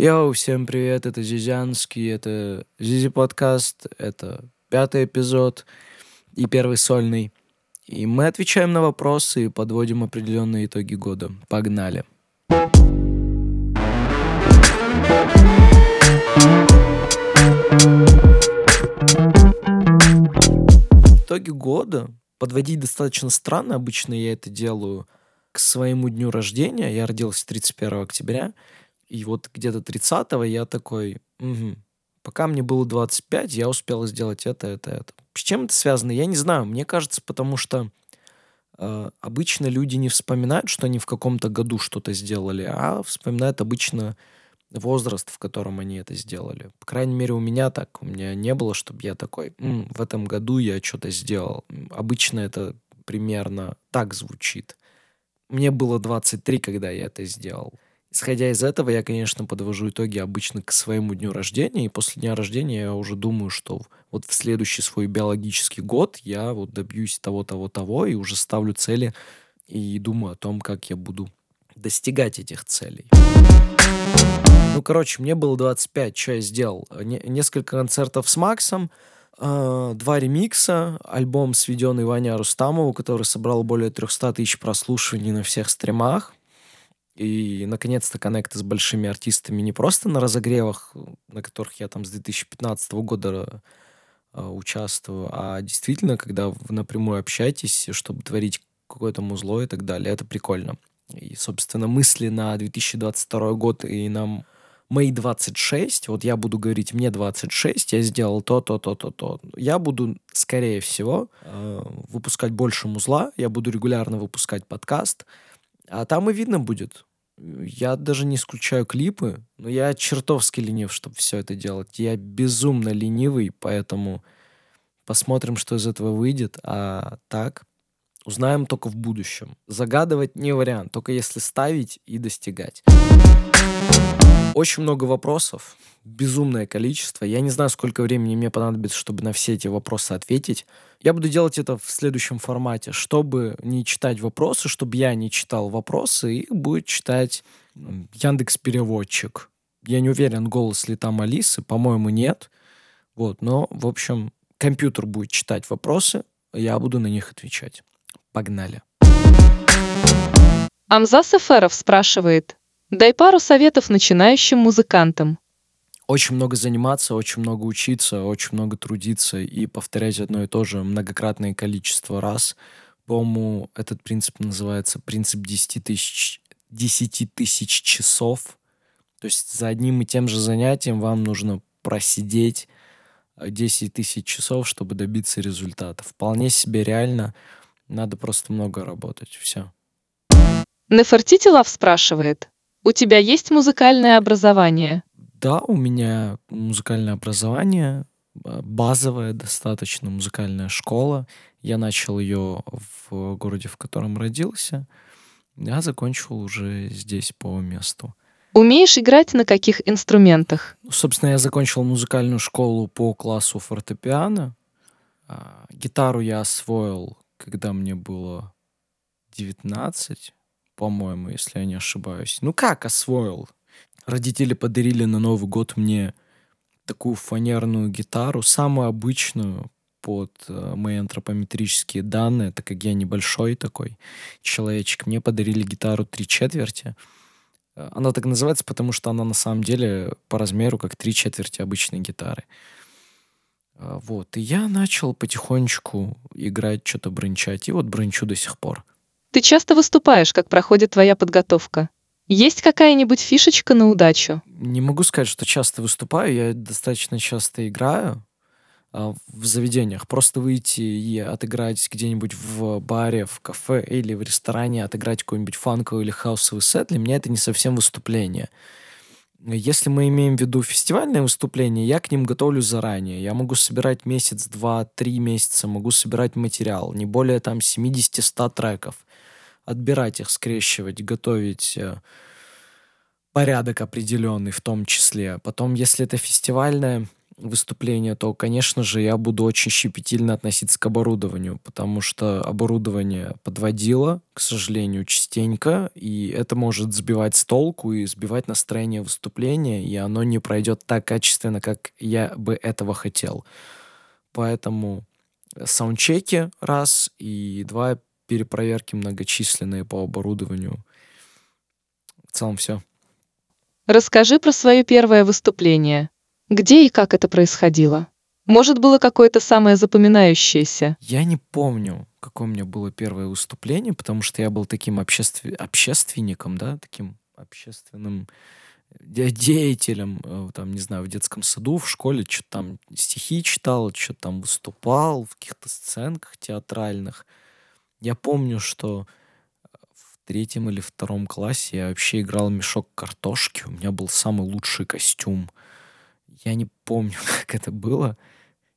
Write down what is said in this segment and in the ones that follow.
Йоу, всем привет, это Зизянский, это Зизи подкаст, это пятый эпизод и первый сольный. И мы отвечаем на вопросы и подводим определенные итоги года. Погнали. Итоги года подводить достаточно странно. Обычно я это делаю к своему дню рождения. Я родился 31 октября. И вот где-то 30-го я такой, угу. пока мне было 25, я успел сделать это, это, это. С чем это связано? Я не знаю. Мне кажется, потому что э, обычно люди не вспоминают, что они в каком-то году что-то сделали, а вспоминают обычно возраст, в котором они это сделали. По крайней мере, у меня так. У меня не было, чтобы я такой, М, в этом году я что-то сделал. Обычно это примерно так звучит. Мне было 23, когда я это сделал. Исходя из этого, я, конечно, подвожу итоги обычно к своему дню рождения, и после дня рождения я уже думаю, что вот в следующий свой биологический год я вот добьюсь того, того, того, и уже ставлю цели и думаю о том, как я буду достигать этих целей. Ну, короче, мне было 25, что я сделал? Не- несколько концертов с Максом, э, два ремикса, альбом, сведенный Ваня Рустамову, который собрал более 300 тысяч прослушиваний на всех стримах. И, наконец-то, коннекты с большими артистами не просто на разогревах, на которых я там с 2015 года э, участвую, а действительно, когда вы напрямую общаетесь, чтобы творить какое-то музло и так далее. Это прикольно. И, собственно, мысли на 2022 год и на мои 26, вот я буду говорить, мне 26, я сделал то, то, то, то, то. Я буду, скорее всего, э, выпускать больше музла, я буду регулярно выпускать подкаст, а там и видно будет. Я даже не исключаю клипы, но я чертовски ленив, чтобы все это делать. Я безумно ленивый, поэтому посмотрим, что из этого выйдет. А так, узнаем только в будущем. Загадывать не вариант, только если ставить и достигать. Очень много вопросов, безумное количество. Я не знаю, сколько времени мне понадобится, чтобы на все эти вопросы ответить. Я буду делать это в следующем формате, чтобы не читать вопросы, чтобы я не читал вопросы, их будет читать Яндекс Переводчик. Я не уверен, голос ли там Алисы, по-моему, нет. Вот, но, в общем, компьютер будет читать вопросы, я буду на них отвечать. Погнали. Амзас Эферов спрашивает. Дай пару советов начинающим музыкантам. Очень много заниматься, очень много учиться, очень много трудиться и повторять одно и то же многократное количество раз. По-моему, этот принцип называется принцип 10 тысяч, 10 тысяч часов. То есть за одним и тем же занятием вам нужно просидеть 10 тысяч часов, чтобы добиться результата. Вполне себе реально. Надо просто много работать. Все. Нефертити Лав спрашивает. У тебя есть музыкальное образование? Да, у меня музыкальное образование, а, базовая достаточно музыкальная школа. Я начал ее в городе, в котором родился. Я закончил уже здесь по месту. Умеешь играть на каких инструментах? Ну, собственно, я закончил музыкальную школу по классу фортепиано. А, Гитару я освоил, когда мне было 19, по-моему, если я не ошибаюсь. Ну как освоил? Родители подарили на Новый год мне такую фанерную гитару, самую обычную под э, мои антропометрические данные, так как я небольшой такой человечек. Мне подарили гитару три четверти. Э, Она так называется, потому что она на самом деле по размеру как три четверти обычной гитары. Э, Вот. И я начал потихонечку играть, что-то брончать. И вот брончу до сих пор. Ты часто выступаешь, как проходит твоя подготовка? Есть какая-нибудь фишечка на удачу? Не могу сказать, что часто выступаю, я достаточно часто играю а, в заведениях. Просто выйти и отыграть где-нибудь в баре, в кафе или в ресторане, отыграть какой-нибудь фанковый или хаусовый сет, для меня это не совсем выступление. Если мы имеем в виду фестивальные выступления, я к ним готовлюсь заранее. Я могу собирать месяц, два, три месяца, могу собирать материал, не более там 70-100 треков. Отбирать их, скрещивать, готовить э, порядок определенный в том числе. Потом, если это фестивальное выступление, то, конечно же, я буду очень щепетильно относиться к оборудованию, потому что оборудование подводило, к сожалению, частенько, и это может сбивать с толку и сбивать настроение выступления, и оно не пройдет так качественно, как я бы этого хотел. Поэтому саундчеки раз, и два перепроверки многочисленные по оборудованию. В целом все. Расскажи про свое первое выступление. Где и как это происходило? Может, было какое-то самое запоминающееся? Я не помню, какое у меня было первое выступление, потому что я был таким обществ... общественником, да, таким общественным деятелем, э, там, не знаю, в детском саду, в школе, что-то там стихи читал, что-то там выступал в каких-то сценках театральных. Я помню, что в третьем или втором классе я вообще играл мешок картошки, у меня был самый лучший костюм. Я не помню, как это было.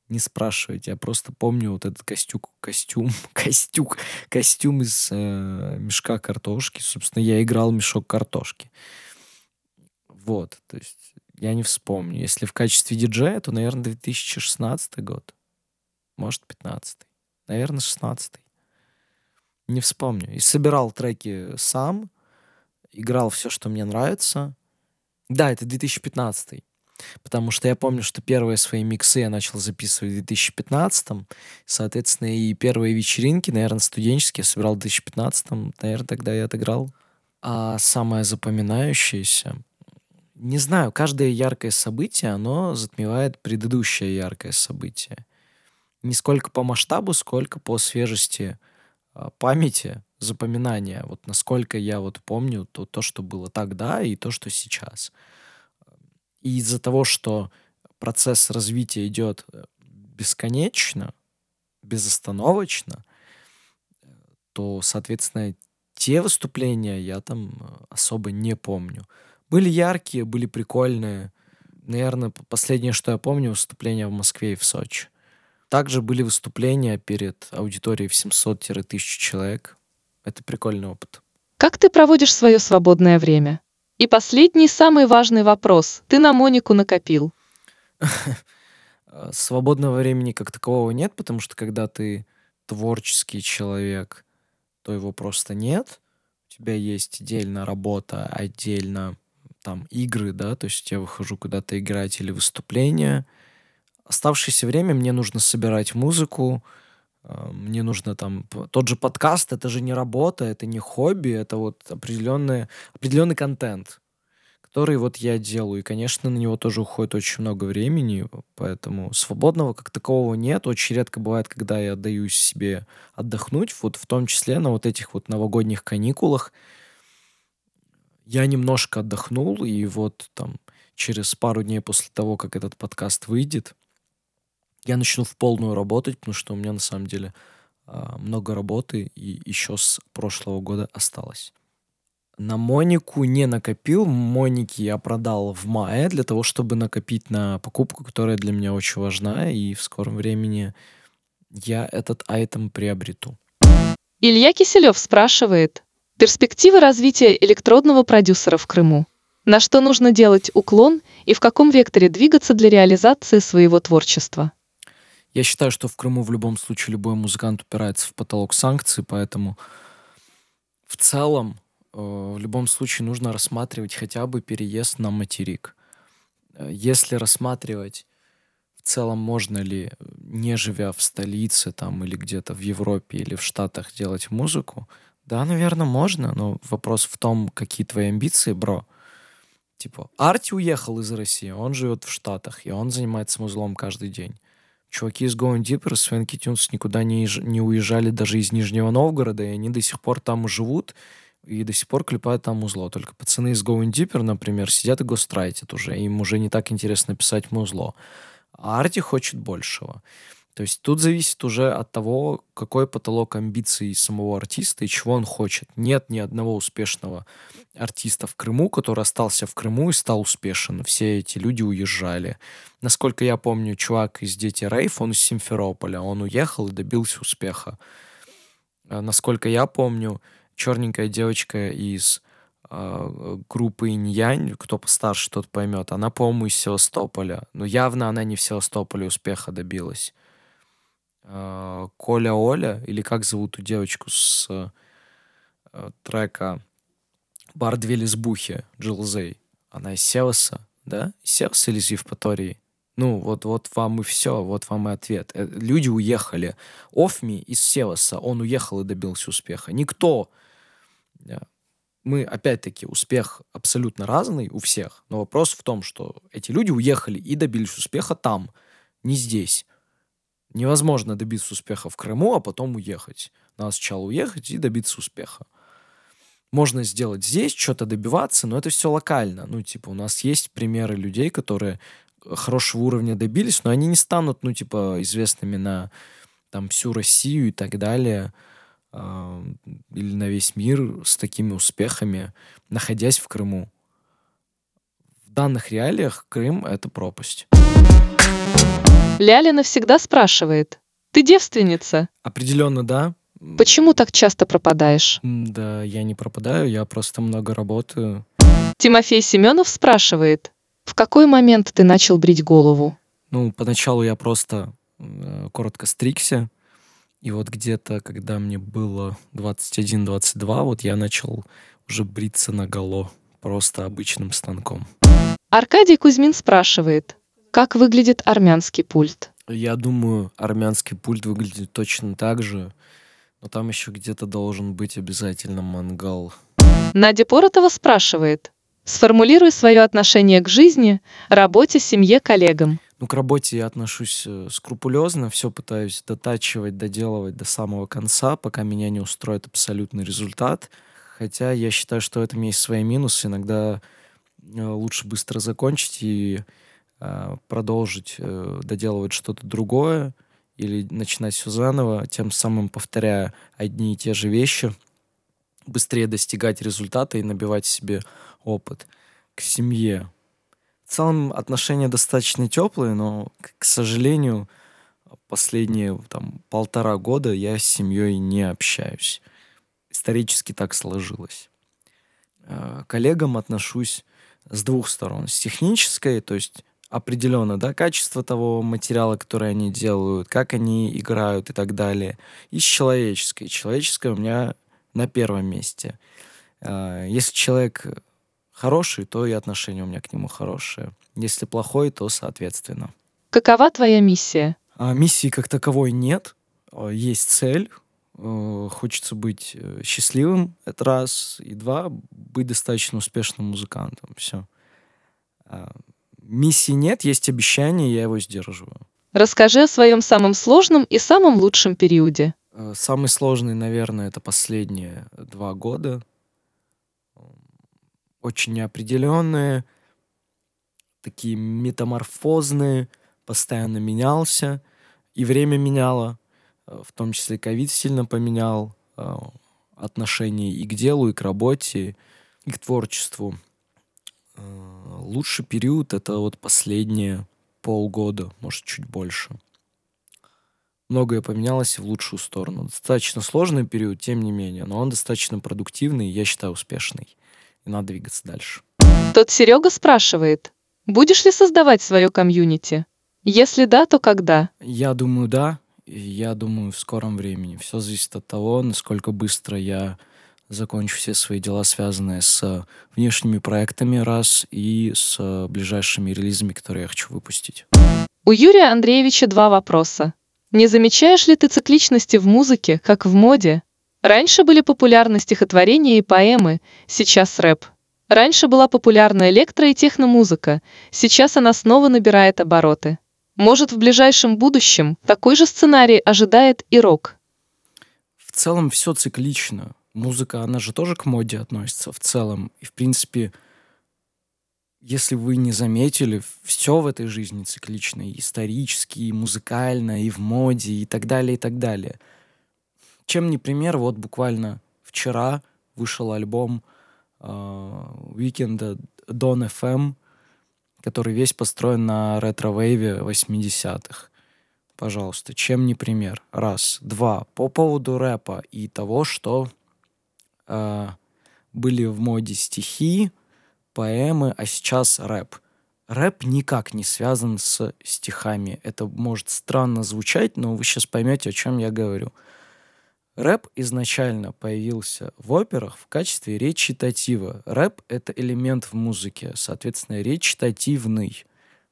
Не спрашивайте, я просто помню вот этот костюк, костюм, костюк, костюм из э, мешка картошки. Собственно, я играл мешок картошки. Вот, то есть я не вспомню. Если в качестве диджея, то, наверное, 2016 год. Может, 15 Наверное, 16 Не вспомню. И собирал треки сам, играл все, что мне нравится. Да, это 2015 Потому что я помню, что первые свои миксы я начал записывать в 2015 Соответственно, и первые вечеринки, наверное, студенческие, я собирал в 2015 Наверное, тогда я отыграл. А самое запоминающееся... Не знаю, каждое яркое событие, оно затмевает предыдущее яркое событие. Не сколько по масштабу, сколько по свежести памяти, запоминания. Вот насколько я вот помню то, то, что было тогда и то, что сейчас. И из-за того, что процесс развития идет э, бесконечно, безостановочно, то, соответственно, те выступления я там э, особо не помню. Были яркие, были прикольные. Наверное, последнее, что я помню, выступление в Москве и в Сочи. Также были выступления перед аудиторией в 700-1000 человек. Это прикольный опыт. Как ты проводишь свое свободное время? И последний, самый важный вопрос. Ты на Монику накопил? Свободного времени как такового нет, потому что когда ты творческий человек, то его просто нет. У тебя есть отдельно работа, отдельно там игры, да, то есть я выхожу куда-то играть или выступления. Оставшееся время мне нужно собирать музыку, а, мне нужно там тот же подкаст, это же не работа, это не хобби, это вот определенный, определенный контент, который вот я делаю. И, конечно, на него тоже уходит очень много времени, поэтому свободного как такового нет. Очень редко бывает, когда я отдаю себе отдохнуть, вот в том числе на вот этих вот новогодних каникулах. Я немножко отдохнул, и вот там через пару дней после того, как этот подкаст выйдет, я начну в полную работать, потому что у меня на самом деле а, много работы и еще с прошлого года осталось. На Монику не накопил. Моники я продал в мае для того, чтобы накопить на покупку, которая для меня очень важна, и в скором времени я этот айтем приобрету. Илья Киселев спрашивает, перспективы развития электродного продюсера в Крыму. На что нужно делать уклон и в каком векторе двигаться для реализации своего творчества? Я считаю, что в Крыму в любом случае любой музыкант упирается в потолок санкций, поэтому в целом э, в любом случае нужно рассматривать хотя бы переезд на материк. Э, если рассматривать в целом можно ли, не живя в столице там или где-то в Европе или в Штатах делать музыку, да, наверное, можно, но вопрос в том, какие твои амбиции, бро. Типа, Арти уехал из России, он живет в Штатах, и он занимается музлом каждый день. Чуваки из Going Deeper, Свенки Тюнс никуда не, не уезжали даже из Нижнего Новгорода, и они до сих пор там живут, и до сих пор клепают там музло. Только пацаны из Going Deeper, например, сидят и гострайтят уже, им уже не так интересно писать музло. А Арти хочет большего. То есть тут зависит уже от того, какой потолок амбиций самого артиста и чего он хочет. Нет ни одного успешного артиста в Крыму, который остался в Крыму и стал успешен. Все эти люди уезжали. Насколько я помню, чувак из Дети Рейф, он из Симферополя. Он уехал и добился успеха. А насколько я помню, черненькая девочка из э, группы Инь-Янь, кто постарше, тот поймет, она, по-моему, из Севастополя. Но явно она не в Севастополе успеха добилась. Э, Коля Оля, или как зовут ту девочку с э, трека «Бар две лесбухи» Джилзей. Она из Севаса, да? Из Севаса или из Евпатории? Ну, вот, вот вам и все, вот вам и ответ. Э, Люди уехали. Офми из Севаса, он уехал и добился успеха. Никто. Мы, опять-таки, успех абсолютно разный у всех, но вопрос в том, что эти люди уехали и добились успеха там, не здесь. Невозможно добиться успеха в Крыму, а потом уехать. Надо сначала уехать и добиться успеха. Можно сделать здесь, что-то добиваться, но это все локально. Ну, типа, у нас есть примеры людей, которые хорошего уровня добились, но они не станут, ну, типа, известными на там всю Россию и так далее, а, или на весь мир с такими успехами, находясь в Крыму. В данных реалиях Крым — это пропасть. Ляля навсегда спрашивает. Ты девственница? Определенно, да. Почему так часто пропадаешь? Да, я не пропадаю, я просто много работаю. Тимофей Семенов спрашивает. В какой момент ты начал брить голову? Ну, поначалу я просто э, коротко стригся, и вот где-то, когда мне было 21-22, вот я начал уже бриться наголо, просто обычным станком. Аркадий Кузьмин спрашивает. Как выглядит армянский пульт? Я думаю, армянский пульт выглядит точно так же, но там еще где-то должен быть обязательно мангал. Надя Поротова спрашивает. Сформулируй свое отношение к жизни, работе, семье, коллегам. Ну, к работе я отношусь э, скрупулезно, все пытаюсь дотачивать, доделывать до самого конца, пока меня не устроит абсолютный результат. Хотя я считаю, что в этом есть свои минусы. Иногда э, лучше быстро закончить и продолжить э, доделывать что-то другое или начинать все заново, тем самым повторяя одни и те же вещи, быстрее достигать результата и набивать себе опыт. К семье. В целом отношения достаточно теплые, но, к к сожалению, последние там полтора года я с семьей не общаюсь. Исторически так сложилось. Э, К коллегам отношусь с двух сторон. С технической, то есть определенно, да, качество того материала, который они делают, как они играют и так далее. И с человеческой. Человеческое у меня на первом месте. Э, Если человек хороший, то и отношение у меня к нему хорошее. Если плохой, то соответственно. Какова твоя миссия? А миссии как таковой нет. А, Есть цель. Э, Хочется быть э, счастливым, это раз. И два, быть достаточно успешным музыкантом. Все. Миссии нет, есть обещание, я его сдерживаю. Расскажи о своем самом сложном и самом лучшем периоде. Э, Самый сложный, наверное, это последние два года. Очень неопределенные, такие метаморфозные, постоянно менялся. И время меняло, э, в том числе ковид сильно поменял э, отношение и к делу, и к работе, и к творчеству. Лучший период это вот последние полгода, может, чуть больше. Многое поменялось в лучшую сторону. Достаточно сложный период, тем не менее, но он достаточно продуктивный и, я считаю, успешный. И надо двигаться дальше. Тот Серега спрашивает. Будешь ли создавать свое комьюнити? Если да, то когда? Я думаю, да. Я думаю, в скором времени. Все зависит от того, насколько быстро я закончу все свои дела, связанные с внешними проектами, раз, и с ближайшими релизами, которые я хочу выпустить. У Юрия Андреевича два вопроса. Не замечаешь ли ты цикличности в музыке, как в моде? Раньше были популярны стихотворения и поэмы, сейчас рэп. Раньше была популярна электро- и техномузыка, сейчас она снова набирает обороты. Может, в ближайшем будущем такой же сценарий ожидает и рок. В целом все циклично. Музыка, она же тоже к моде относится в целом. И, в принципе, если вы не заметили, все в этой жизни циклично. И исторически, и музыкально, и в моде, и так далее, и так далее. Чем не пример, вот буквально вчера вышел альбом Уикенда Dawn FM, который весь построен на ретро-вейве 80-х. Пожалуйста, чем не пример? Раз. Два. По поводу рэпа и того, что э, были в моде стихи, поэмы, а сейчас рэп. Рэп никак не связан с стихами. Это может странно звучать, но вы сейчас поймете, о чем я говорю. Рэп изначально появился в операх в качестве речитатива. Рэп — это элемент в музыке, соответственно, речитативный,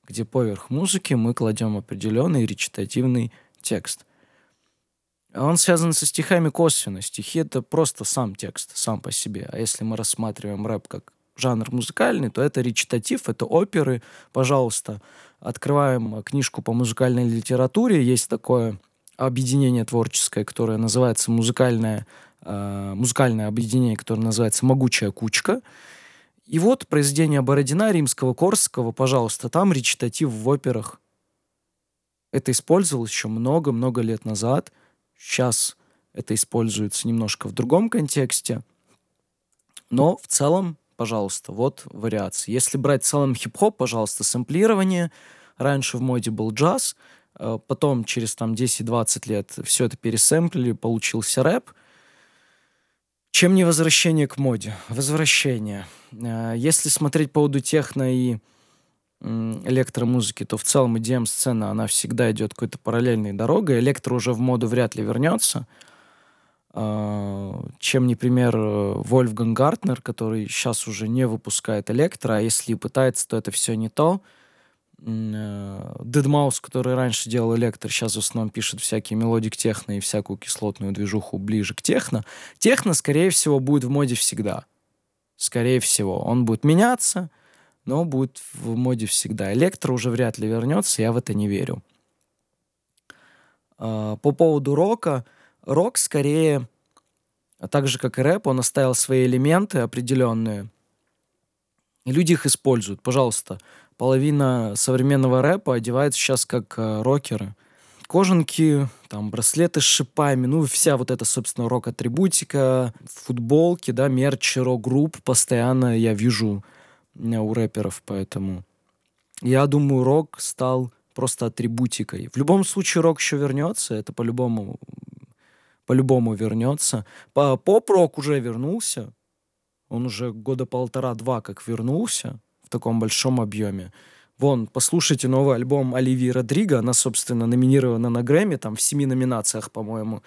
где поверх музыки мы кладем определенный речитативный текст. Он связан со стихами косвенно. Стихи — это просто сам текст, сам по себе. А если мы рассматриваем рэп как жанр музыкальный, то это речитатив, это оперы. Пожалуйста, открываем книжку по музыкальной литературе. Есть такое объединение творческое, которое называется музыкальное, э, музыкальное объединение, которое называется «Могучая кучка». И вот произведение Бородина, Римского, Корского, пожалуйста, там речитатив в операх. Это использовалось еще много-много лет назад – Сейчас это используется немножко в другом контексте. Но в целом, пожалуйста, вот вариации. Если брать в целом хип-хоп, пожалуйста, сэмплирование. Раньше в моде был джаз, э, потом через там 10-20 лет все это пересэмплили, получился рэп. Чем не возвращение к моде? Возвращение. Э, если смотреть по поводу техно и электромузыки, то в целом EDM-сцена, она всегда идет какой-то параллельной дорогой. Электро уже в моду вряд ли вернется. А, чем не пример Вольфган Гартнер, который сейчас уже не выпускает электро, а если и пытается, то это все не то. Deadmau5, который раньше делал электро, сейчас в основном пишет всякие melodic techno и всякую кислотную движуху ближе к техно. Техно, скорее всего, будет в моде всегда. Скорее всего. Он будет меняться, но будет в моде всегда. Электро уже вряд ли вернется, я в это не верю. А, по поводу рока, рок скорее, а так же как и рэп, он оставил свои элементы определенные, люди их используют. Пожалуйста, половина современного рэпа одевается сейчас как э, рокеры. Кожанки, там, браслеты с шипами, ну, вся вот эта, собственно, рок-атрибутика, футболки, да, мерч рок-групп постоянно я вижу у рэперов, поэтому я думаю, рок стал просто атрибутикой. В любом случае рок еще вернется, это по-любому по-любому вернется. По поп-рок уже вернулся. Он уже года полтора-два как вернулся в таком большом объеме. Вон, послушайте новый альбом Оливии Родриго. Она, собственно, номинирована на Грэмми, там в семи номинациях, по-моему.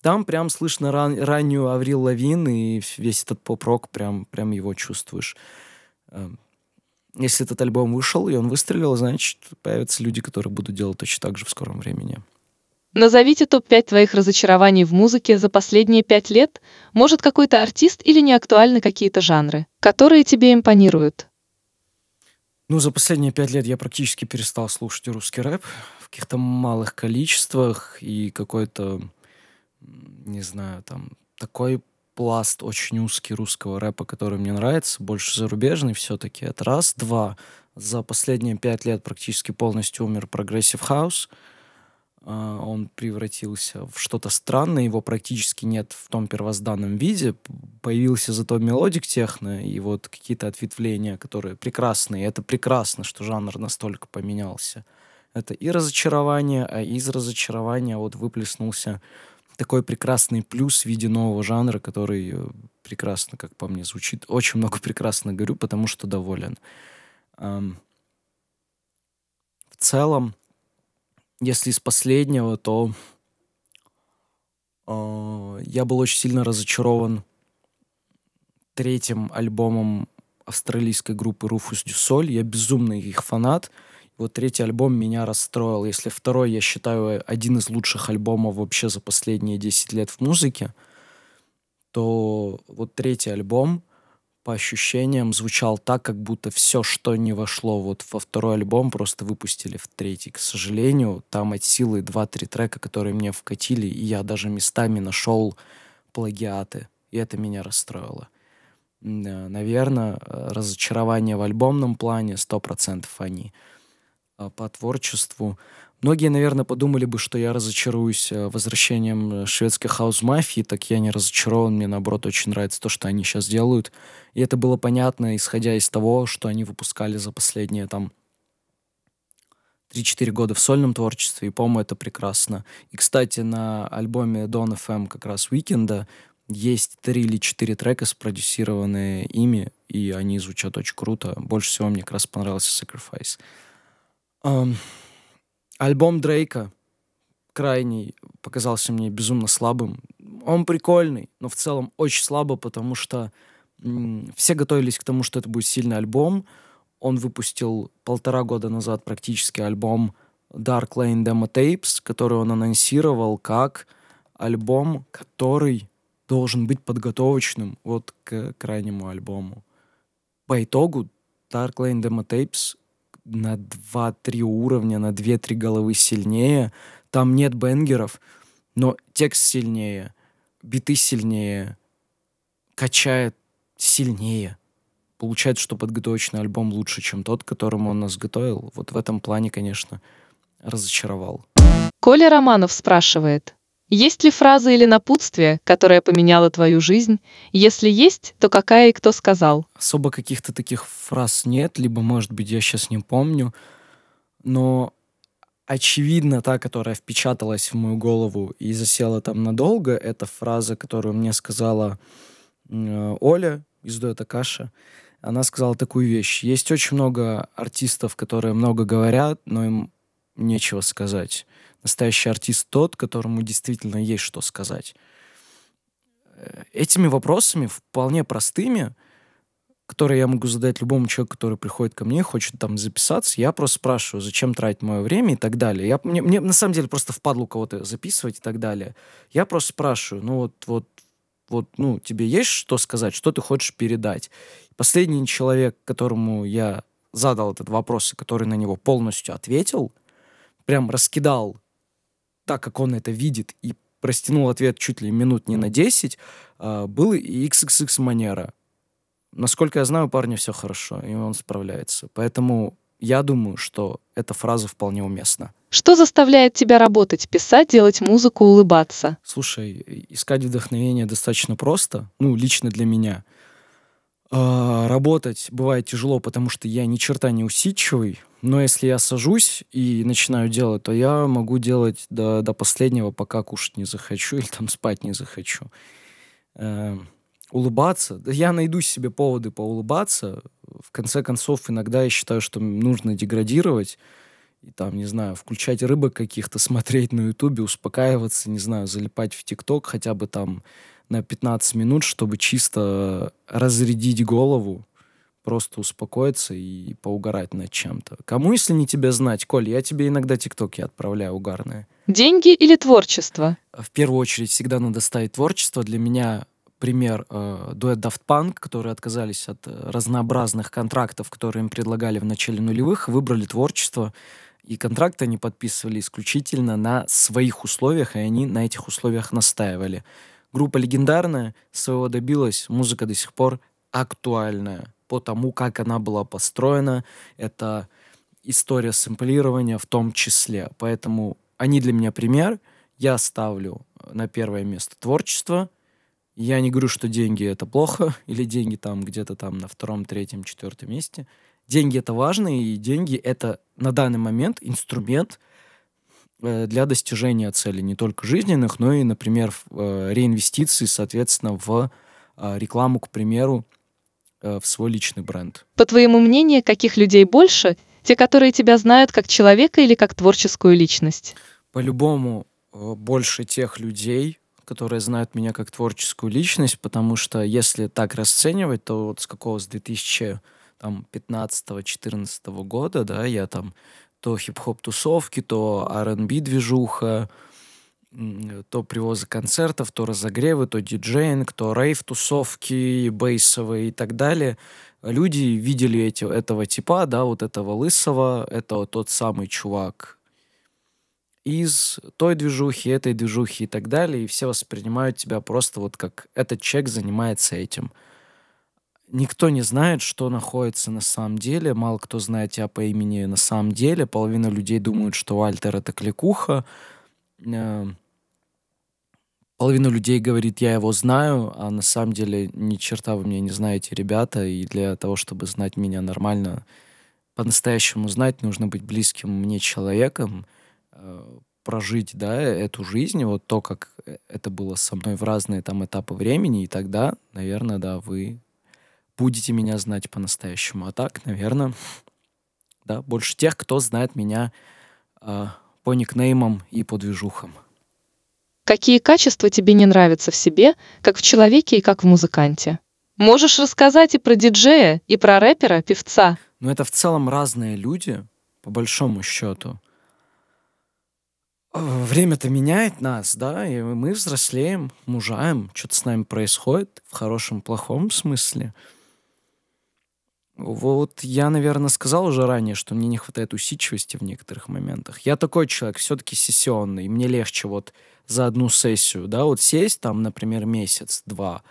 Там прям слышно ран- раннюю Аврил Лавин, и весь этот поп-рок прям, прям его чувствуешь. Эм, если этот альбом вышел, и он выстрелил, значит, появятся люди, которые будут делать точно так же в скором времени. Назовите топ-5 твоих разочарований в музыке за последние пять лет. Может, какой-то артист или не актуальны какие-то жанры, которые тебе импонируют? Ну, за последние пять лет я практически перестал слушать русский рэп в каких-то малых количествах и какой-то, не знаю, там, такой пласт очень узкий русского рэпа, который мне нравится, больше зарубежный все-таки. Это раз. Два. За последние пять лет практически полностью умер progressive house. Он превратился в что-то странное, его практически нет в том первозданном виде. Появился зато melodic techno и вот какие-то ответвления, которые прекрасные. это прекрасно, что жанр настолько поменялся. Это и разочарование, а из разочарования вот выплеснулся такой прекрасный плюс в виде нового жанра, который э, прекрасно, как по мне, звучит. Очень много прекрасно говорю, потому что доволен. В целом, если из последнего, то а, я был очень сильно разочарован третьим альбомом австралийской группы Rufus du Sol. Я безумный их фанат. Вот третий альбом меня расстроил. Если второй, я считаю, один из лучших альбомов вообще за последние 10 лет в музыке, то вот третий альбом по ощущениям звучал так, как будто все, что не вошло вот во второй альбом, просто выпустили в третий. К сожалению, там от силы 2-3 трека, которые мне вкатили, и я даже местами нашел плагиаты, и это меня расстроило. Наверное, разочарование в альбомном плане 100% они. А, по творчеству. Многие, наверное, подумали бы, что я разочаруюсь э, возвращением э, шведских хаус-мафии, так я не разочарован, мне наоборот очень нравится то, что они сейчас делают. И это было понятно, исходя из того, что они выпускали за последние там 3-4 года в сольном творчестве, и, по-моему, это прекрасно. И, кстати, на альбоме Don FM как раз Уикенда есть три или четыре трека, спродюсированные ими, и они звучат очень круто. Больше всего мне как раз понравился Sacrifice. Альбом Дрейка крайний показался мне безумно слабым. Он прикольный, но в целом очень слабо, потому что все готовились к тому, что это будет сильный альбом. Он выпустил полтора года назад практически альбом Dark Lane Demo Tapes, который он анонсировал как альбом, который должен быть подготовочным вот к крайнему альбому. По итогу Dark Lane Demo Tapes на 2-3 уровня, на 2-3 головы сильнее. Там нет бенгеров, но текст сильнее, биты сильнее, качает сильнее. Получается, что подготовочный альбом лучше, чем тот, которому он нас готовил. Вот в этом плане, конечно, разочаровал. Коля Романов спрашивает, есть ли фраза или напутствие, которая поменяла твою жизнь? Если есть, то какая и кто сказал? Особо каких-то таких фраз нет, либо, может быть, я сейчас не помню. Но очевидно, та, которая впечаталась в мою голову и засела там надолго, это фраза, которую мне сказала э, Оля из дуэта Каша. Она сказала такую вещь. Есть очень много артистов, которые много говорят, но им нечего сказать. Настоящий артист тот, которому действительно есть что сказать. Э, этими вопросами, вполне простыми, которые я могу задать любому человеку, который приходит ко мне, хочет там записаться, я просто спрашиваю, зачем тратить мое время и так далее. Я, мне, мне на самом деле просто впадло кого-то записывать и так далее. Я просто спрашиваю, ну вот, вот, вот, ну, тебе есть что сказать, что ты хочешь передать? Последний человек, которому я задал этот вопрос, и который на него полностью ответил, прям раскидал так, как он это видит, и растянул ответ чуть ли минут не на 10, а, был и XXX манера. Насколько я знаю, у парня все хорошо, и он справляется. Поэтому я думаю, что эта фраза вполне уместна. Что заставляет тебя работать, писать, делать музыку, улыбаться? Слушай, искать вдохновение достаточно просто, ну, лично для меня. А, работать бывает тяжело, потому что я ни черта не усидчивый, но если я сажусь и начинаю делать, то я могу делать до, до последнего, пока кушать не захочу или там спать не захочу. Э, улыбаться. Я найду себе поводы поулыбаться. В конце концов, иногда я считаю, что нужно деградировать и там, не знаю, включать рыбок каких-то, смотреть на ютубе, успокаиваться, не знаю, залипать в тикток хотя бы там на 15 минут, чтобы чисто разрядить голову, просто успокоиться и поугарать над чем-то. Кому, если не тебя знать, Коль, я тебе иногда тиктоки отправляю угарные. Деньги или творчество? В первую очередь всегда надо ставить творчество. Для меня пример э, дуэт Daft Punk, которые отказались от э, разнообразных контрактов, которые им предлагали в начале нулевых, выбрали творчество, и контракты они подписывали исключительно на своих условиях, и они на этих условиях настаивали. Группа легендарная, своего добилась, музыка до сих пор актуальная по тому, как она была построена. Это история сэмплирования в том числе. Поэтому они для меня пример. Я ставлю на первое место творчество. Я не говорю, что деньги это плохо, или деньги там где-то там на втором, третьем, четвертом месте. Деньги это важно, и деньги это на данный момент инструмент э, для достижения целей, не только жизненных, но и, например, э, реинвестиции, соответственно, в э, рекламу, к примеру, Э, в свой личный бренд. По твоему мнению, каких людей больше? Те, которые тебя знают как человека или как творческую личность? По-любому э, больше тех людей, которые знают меня как творческую личность, потому что если так расценивать, то вот с какого с 2015-2014 года, да, я там то хип-хоп тусовки, то R&B движуха, то привозы концертов, то разогревы, то диджейнг, то рейв-тусовки, бейсовые и так далее. Люди видели эти, этого типа, да, вот этого лысого, это вот тот самый чувак из той движухи, этой движухи и так далее, и все воспринимают тебя просто вот как этот человек занимается этим. Никто не знает, что находится на самом деле, мало кто знает тебя по имени на самом деле, половина людей думают, что Вальтер это кликуха, э, половина людей говорит, я его знаю, а на самом деле ни черта вы меня не знаете, ребята, и для того, чтобы знать меня нормально, по-настоящему знать, нужно быть близким мне человеком, э, прожить, да, эту жизнь, вот то, как э, это было со мной в разные там этапы времени, и тогда, наверное, да, вы будете меня знать по-настоящему. А так, наверное, да, больше тех, кто знает меня э, по никнеймам и по движухам. Какие качества тебе не нравятся в себе, как в человеке и как в музыканте? Можешь рассказать и про диджея, и про рэпера, певца? Ну, это в целом разные люди, по большому счету. Э, время-то меняет нас, да, и мы взрослеем, мужаем, что-то с нами происходит в хорошем, плохом смысле. Вот я, наверное, сказал уже ранее, что мне не хватает усидчивости в некоторых моментах. Я такой человек, все-таки сессионный. Мне легче вот за одну сессию, да, вот сесть там, например, месяц-два,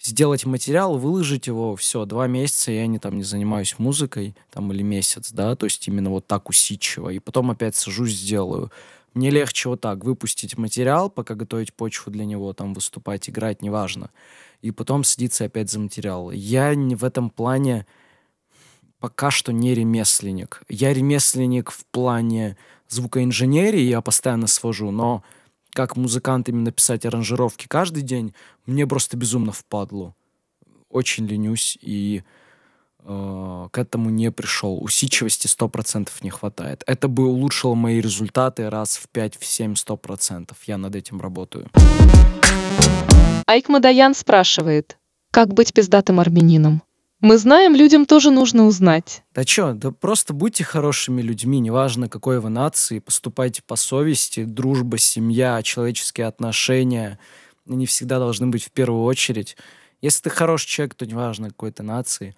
сделать материал, выложить его, все, два месяца я не там не занимаюсь музыкой, там, или месяц, да, то есть именно вот так усидчиво, и потом опять сажусь, сделаю. Мне легче вот так выпустить материал, пока готовить почву для него, там, выступать, играть, неважно, и потом садиться опять за материал. Я в этом плане пока что не ремесленник. Я ремесленник в плане звукоинженерии, я постоянно свожу, но как музыкант именно писать аранжировки каждый день, мне просто безумно впадло. Очень ленюсь и э, к этому не пришел. Усидчивости 100% не хватает. Это бы улучшило мои результаты раз в 5, в 7, 100%. Я над этим работаю. Айк Мадаян спрашивает, как быть пиздатым армянином? Мы знаем, людям тоже нужно узнать. Да чё, да просто будьте хорошими людьми, неважно какой вы нации, поступайте по совести, дружба, семья, человеческие отношения, они всегда должны быть в первую очередь. Если ты хороший человек, то неважно какой то нации.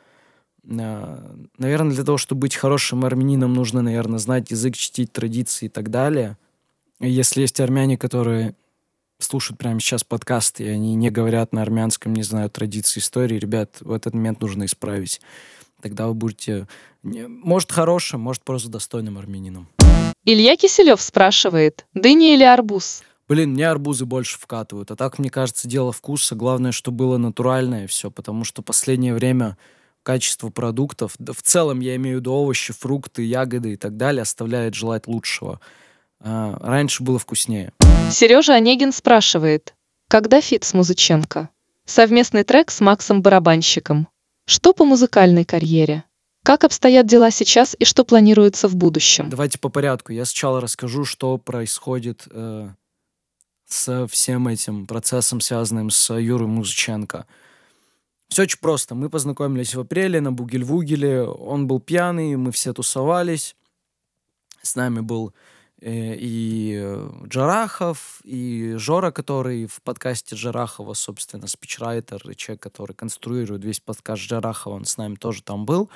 А, наверное, для того, чтобы быть хорошим армянином, нужно, наверное, знать язык, чтить традиции и так далее. Если есть армяне, которые слушают прямо сейчас подкасты, и они не говорят на армянском, не знают традиции истории, ребят, в этот момент нужно исправить. Тогда вы будете, может, хорошим, может, просто достойным армянином. Илья Киселев спрашивает, дыня или арбуз? Блин, мне арбузы больше вкатывают. А так, мне кажется, дело вкуса. Главное, чтобы было натуральное все, потому что последнее время качество продуктов, да в целом я имею в виду овощи, фрукты, ягоды и так далее, оставляет желать лучшего. А, раньше было вкуснее. Сережа Онегин спрашивает, когда фит с Музыченко? Совместный трек с Максом Барабанщиком. Что по музыкальной карьере? Как обстоят дела сейчас и что планируется в будущем? Давайте по порядку. Я сначала расскажу, что происходит э, с всем этим процессом, связанным с Юрой Музыченко. Все очень просто. Мы познакомились в апреле на Бугель-Вугеле. Он был пьяный, мы все тусовались. С нами был и э, Джарахов, и Жора, который в подкасте Джарахова, собственно, спичрайтер, и человек, который конструирует весь подкаст Джарахова, он с нами тоже там был.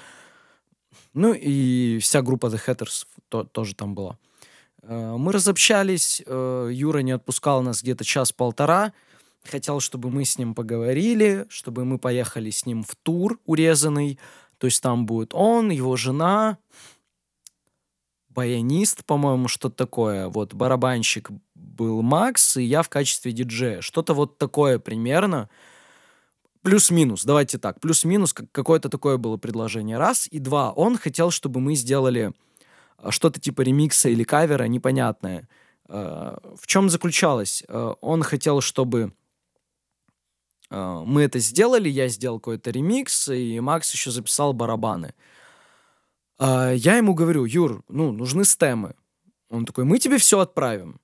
Ну и вся группа The Hatters то, тоже там была. Э, мы разобщались, Юра не отпускал нас где-то час-полтора, хотел, чтобы мы с ним поговорили, чтобы мы поехали с ним в тур урезанный, то есть там будет он, его жена, баянист, по-моему, что-то такое. Вот барабанщик был Макс, и я в качестве диджея. Что-то вот такое примерно. Плюс-минус, давайте так, плюс-минус какое-то такое было предложение. Раз. И два, он хотел, чтобы мы сделали а, что-то типа ремикса или кавера, непонятное. А, в чем заключалось? А, он хотел, чтобы мы это сделали, я сделал какой-то ремикс, и Макс еще записал барабаны. А, я ему говорю, Юр, ну, нужны стемы. Он такой, мы тебе все отправим.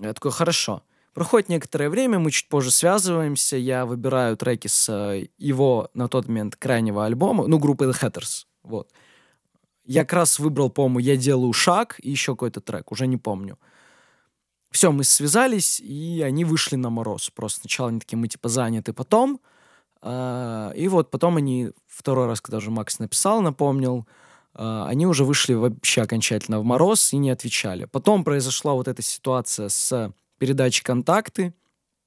Я такой, хорошо. Проходит некоторое время, мы чуть позже связываемся, я выбираю треки с э, его на тот момент крайнего альбома, ну, группы The Hatters, вот. Я как раз выбрал, по-моему, «Я делаю шаг» и еще какой-то трек, уже не помню. Все, мы связались, и они вышли на мороз. Просто сначала они такие, мы типа заняты, потом. А, и вот потом они, второй раз, когда уже Макс написал, напомнил, а, они уже вышли вообще окончательно в мороз и не отвечали. Потом произошла вот эта ситуация с передачей контакты.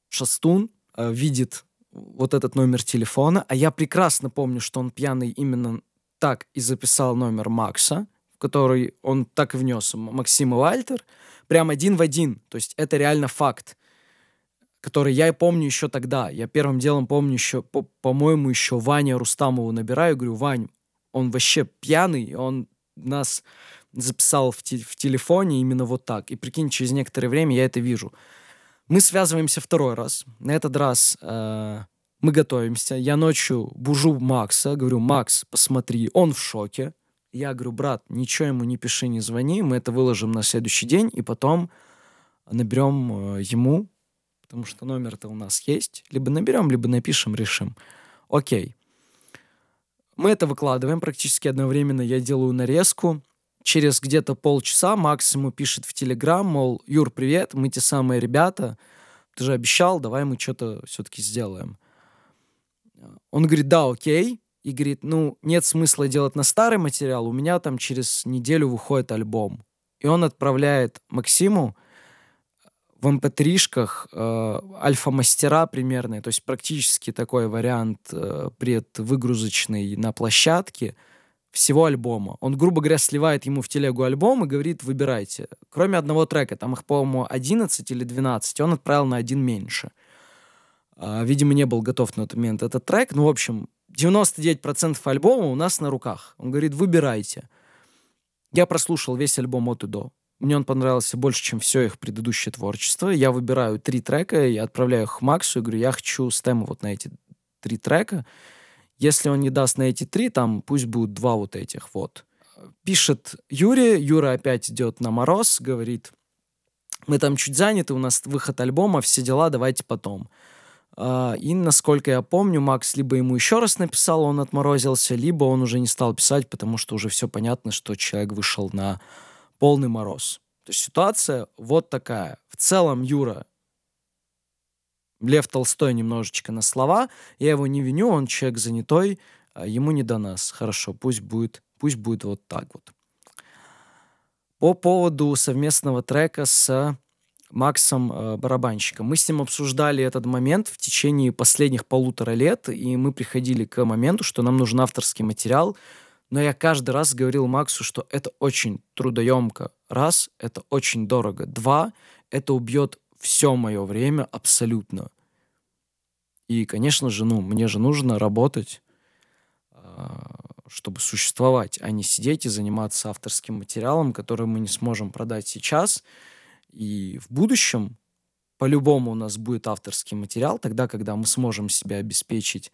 Шастун э, видит вот этот номер телефона, а я прекрасно помню, что он пьяный именно так и записал номер Макса, в который он так и внес Максима Вальтер, прям один в один. То есть это реально факт, который я помню еще тогда. Я первым делом помню еще, по- по-моему, еще Ваня Рустамову набираю, говорю, Вань, он вообще пьяный, он нас записал в, те- в телефоне именно вот так. И прикинь, через некоторое время я это вижу. Мы связываемся второй раз. На этот раз э, мы готовимся. Я ночью бужу Макса, говорю, Макс, посмотри, он в шоке. Я говорю, брат, ничего ему не пиши, не звони, мы это выложим на следующий день, и потом наберем э, ему, потому что номер-то у нас есть. Либо наберем, либо напишем, решим. Окей. Мы это выкладываем практически одновременно. Я делаю нарезку. Через где-то полчаса Макс ему пишет в Телеграм, мол, Юр, привет, мы те самые ребята. Ты же обещал, давай мы что-то все-таки сделаем. Он говорит, да, окей. И говорит, ну, нет смысла делать на старый материал, у меня там через неделю выходит альбом. И он отправляет Максиму в mp3-шках э, альфа-мастера примерные, то есть практически такой вариант э, предвыгрузочный на площадке всего альбома. Он, грубо говоря, сливает ему в телегу альбом и говорит, выбирайте. Кроме одного трека, там их, по-моему, 11 или 12, он отправил на один меньше. А, видимо, не был готов на тот момент этот трек. Ну, в общем, 99% альбома у нас на руках. Он говорит, выбирайте. Я прослушал весь альбом от и до. Мне он понравился больше, чем все их предыдущее творчество. Я выбираю три трека, я отправляю их Максу и говорю, я хочу стему вот на эти три трека. Если он не даст на эти три, там пусть будут два вот этих вот. Пишет Юрий, Юра опять идет на мороз, говорит, мы там чуть заняты, у нас выход альбома, все дела, давайте потом. А, и, насколько я помню, Макс либо ему еще раз написал, он отморозился, либо он уже не стал писать, потому что уже все понятно, что человек вышел на полный мороз. То есть ситуация вот такая. В целом Юра Лев Толстой немножечко на слова. Я его не виню, он человек занятой, а ему не до нас. Хорошо, пусть будет, пусть будет вот так вот. По поводу совместного трека с Максом э, барабанщиком. Мы с ним обсуждали этот момент в течение последних полутора лет, и мы приходили к моменту, что нам нужен авторский материал, но я каждый раз говорил Максу, что это очень трудоемко. Раз, это очень дорого. Два, это убьет все мое время абсолютно. И, конечно же, ну, мне же нужно работать, а, чтобы существовать, а не сидеть и заниматься авторским материалом, который мы не сможем продать сейчас. И в будущем по-любому у нас будет авторский материал, тогда, когда мы сможем себя обеспечить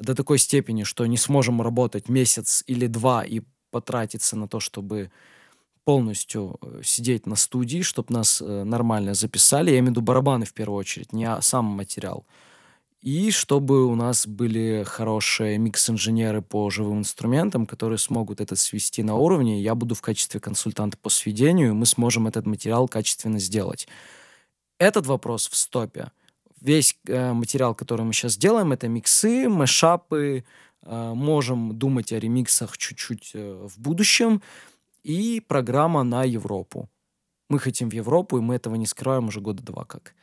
до такой степени, что не сможем работать месяц или два и потратиться на то, чтобы полностью э, сидеть на студии, чтобы нас э, нормально записали. Я имею в виду барабаны в первую очередь, не сам материал. И чтобы у нас были хорошие микс-инженеры по живым инструментам, которые смогут это свести на уровне. Я буду в качестве консультанта по сведению, и мы сможем этот материал качественно сделать. Этот вопрос в стопе. Весь э, материал, который мы сейчас делаем, это миксы, мэшапы. Э, можем думать о ремиксах чуть-чуть э, в будущем. И программа на Европу. Мы хотим в Европу, и мы этого не скрываем уже года два как.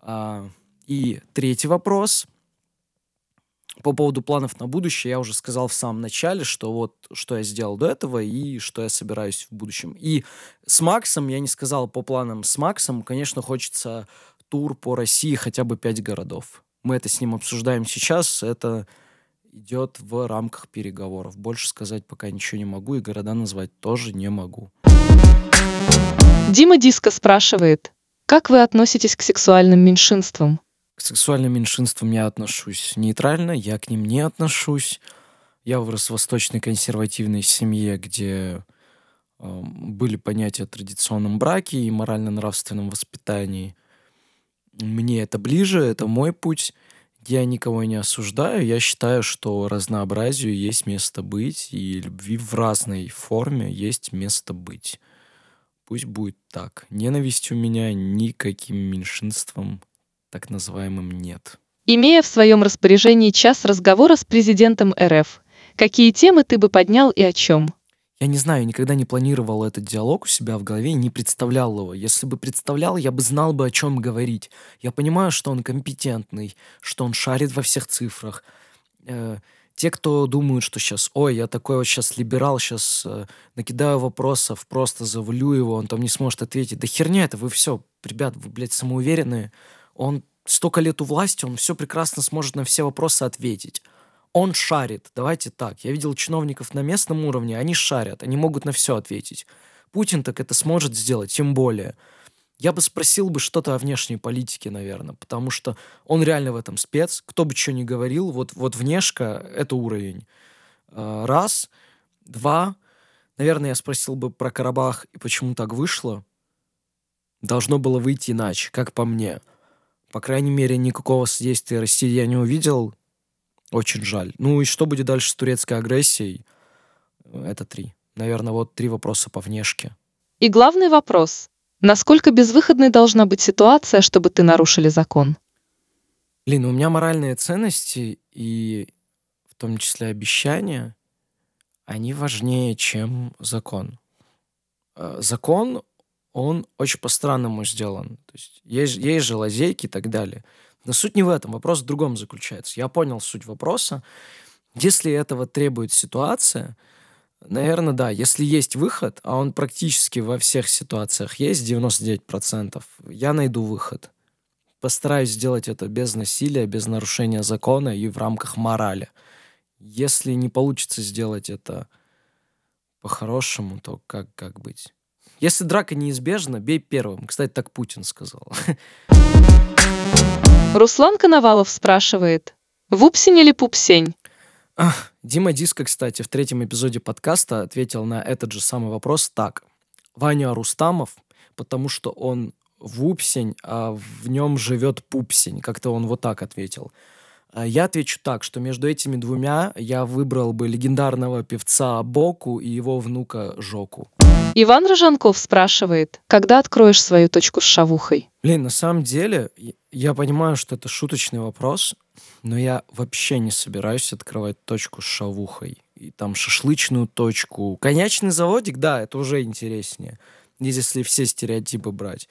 А, и третий вопрос. По поводу планов на будущее я уже сказал в самом начале, что вот что я сделал до этого и что я собираюсь в будущем. И с Максом, я не сказал по планам с Максом, конечно, хочется тур по России хотя бы пять городов. Мы это с ним обсуждаем сейчас, это идет в рамках переговоров. Больше сказать пока ничего не могу, и города назвать тоже не могу. Дима Диско спрашивает, как вы относитесь к сексуальным меньшинствам? К сексуальным меньшинствам я отношусь нейтрально, я к ним не отношусь. Я вырос в восточной консервативной семье, где э, были понятия о традиционном браке и морально-нравственном воспитании. Мне это ближе, это мой путь. Я никого не осуждаю. Я считаю, что разнообразию есть место быть, и любви в разной форме есть место быть. Пусть будет так. Ненависти у меня никаким меньшинством так называемым нет. Имея в своем распоряжении час разговора с президентом РФ, какие темы ты бы поднял и о чем? Я не знаю, никогда не планировал этот диалог у себя в голове не представлял его. Если бы представлял, я бы знал бы, о чем говорить. Я понимаю, что он компетентный, что он шарит во всех цифрах. Э, те, кто думают, что сейчас, ой, я такой вот сейчас либерал, сейчас э, накидаю вопросов, просто завалю его, он там не сможет ответить. Да херня это, вы все, ребят, вы, блядь, самоуверенные. Он столько лет у власти, он все прекрасно сможет на все вопросы ответить. Он шарит, давайте так. Я видел чиновников на местном уровне, они шарят, они могут на все ответить. Путин так это сможет сделать, тем более. Я бы спросил бы что-то о внешней политике, наверное, потому что он реально в этом спец. Кто бы что ни говорил, вот, вот внешка — это уровень. А, раз. Два. Наверное, я спросил бы про Карабах и почему так вышло. Должно было выйти иначе, как по мне. По крайней мере, никакого содействия России я не увидел. Очень жаль. Ну и что будет дальше с турецкой агрессией? Это три. Наверное, вот три вопроса по внешке. И главный вопрос. Насколько безвыходной должна быть ситуация, чтобы ты нарушили закон? Блин, у меня моральные ценности и в том числе обещания, они важнее, чем закон. Э, закон, он очень по-странному сделан. То есть, есть, есть же лазейки и так далее. Но суть не в этом, вопрос в другом заключается. Я понял суть вопроса. Если этого требует ситуация, наверное, да, если есть выход, а он практически во всех ситуациях есть, 99%, я найду выход. Постараюсь сделать это без насилия, без нарушения закона и в рамках морали. Если не получится сделать это по-хорошему, то как, как быть? Если драка неизбежна, бей первым. Кстати, так Путин сказал. Руслан Коновалов спрашивает, вупсень или пупсень? Ах, Дима Диско, кстати, в третьем эпизоде подкаста ответил на этот же самый вопрос так. Ваня Рустамов, потому что он вупсень, а в нем живет пупсень. Как-то он вот так ответил. А я отвечу так, что между этими двумя я выбрал бы легендарного певца Боку и его внука Жоку. Иван Рожанков спрашивает, когда откроешь свою точку с шавухой? Блин, на самом деле, я понимаю, что это шуточный вопрос, но я вообще не собираюсь открывать точку с шавухой. И там шашлычную точку. Конячный заводик, да, это уже интереснее, если все стереотипы брать.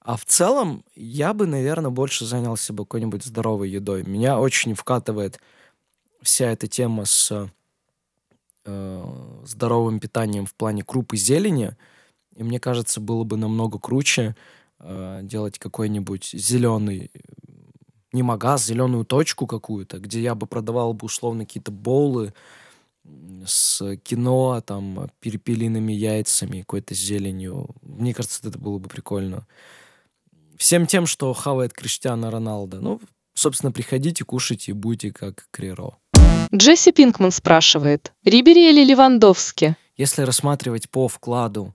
А в целом, я бы, наверное, больше занялся бы какой-нибудь здоровой едой. Меня очень вкатывает вся эта тема с э, здоровым питанием в плане круп и зелени. И мне кажется, было бы намного круче э, делать какой-нибудь зеленый, не магаз, зеленую точку какую-то, где я бы продавал бы условно какие-то боулы с кино, там, перепелиными яйцами, какой-то зеленью. Мне кажется, это было бы прикольно. Всем тем, что хавает Криштиана Роналда. Ну, собственно, приходите, кушайте и будете как Криро. Джесси Пинкман спрашивает, Рибери или Левандовски? Если рассматривать по вкладу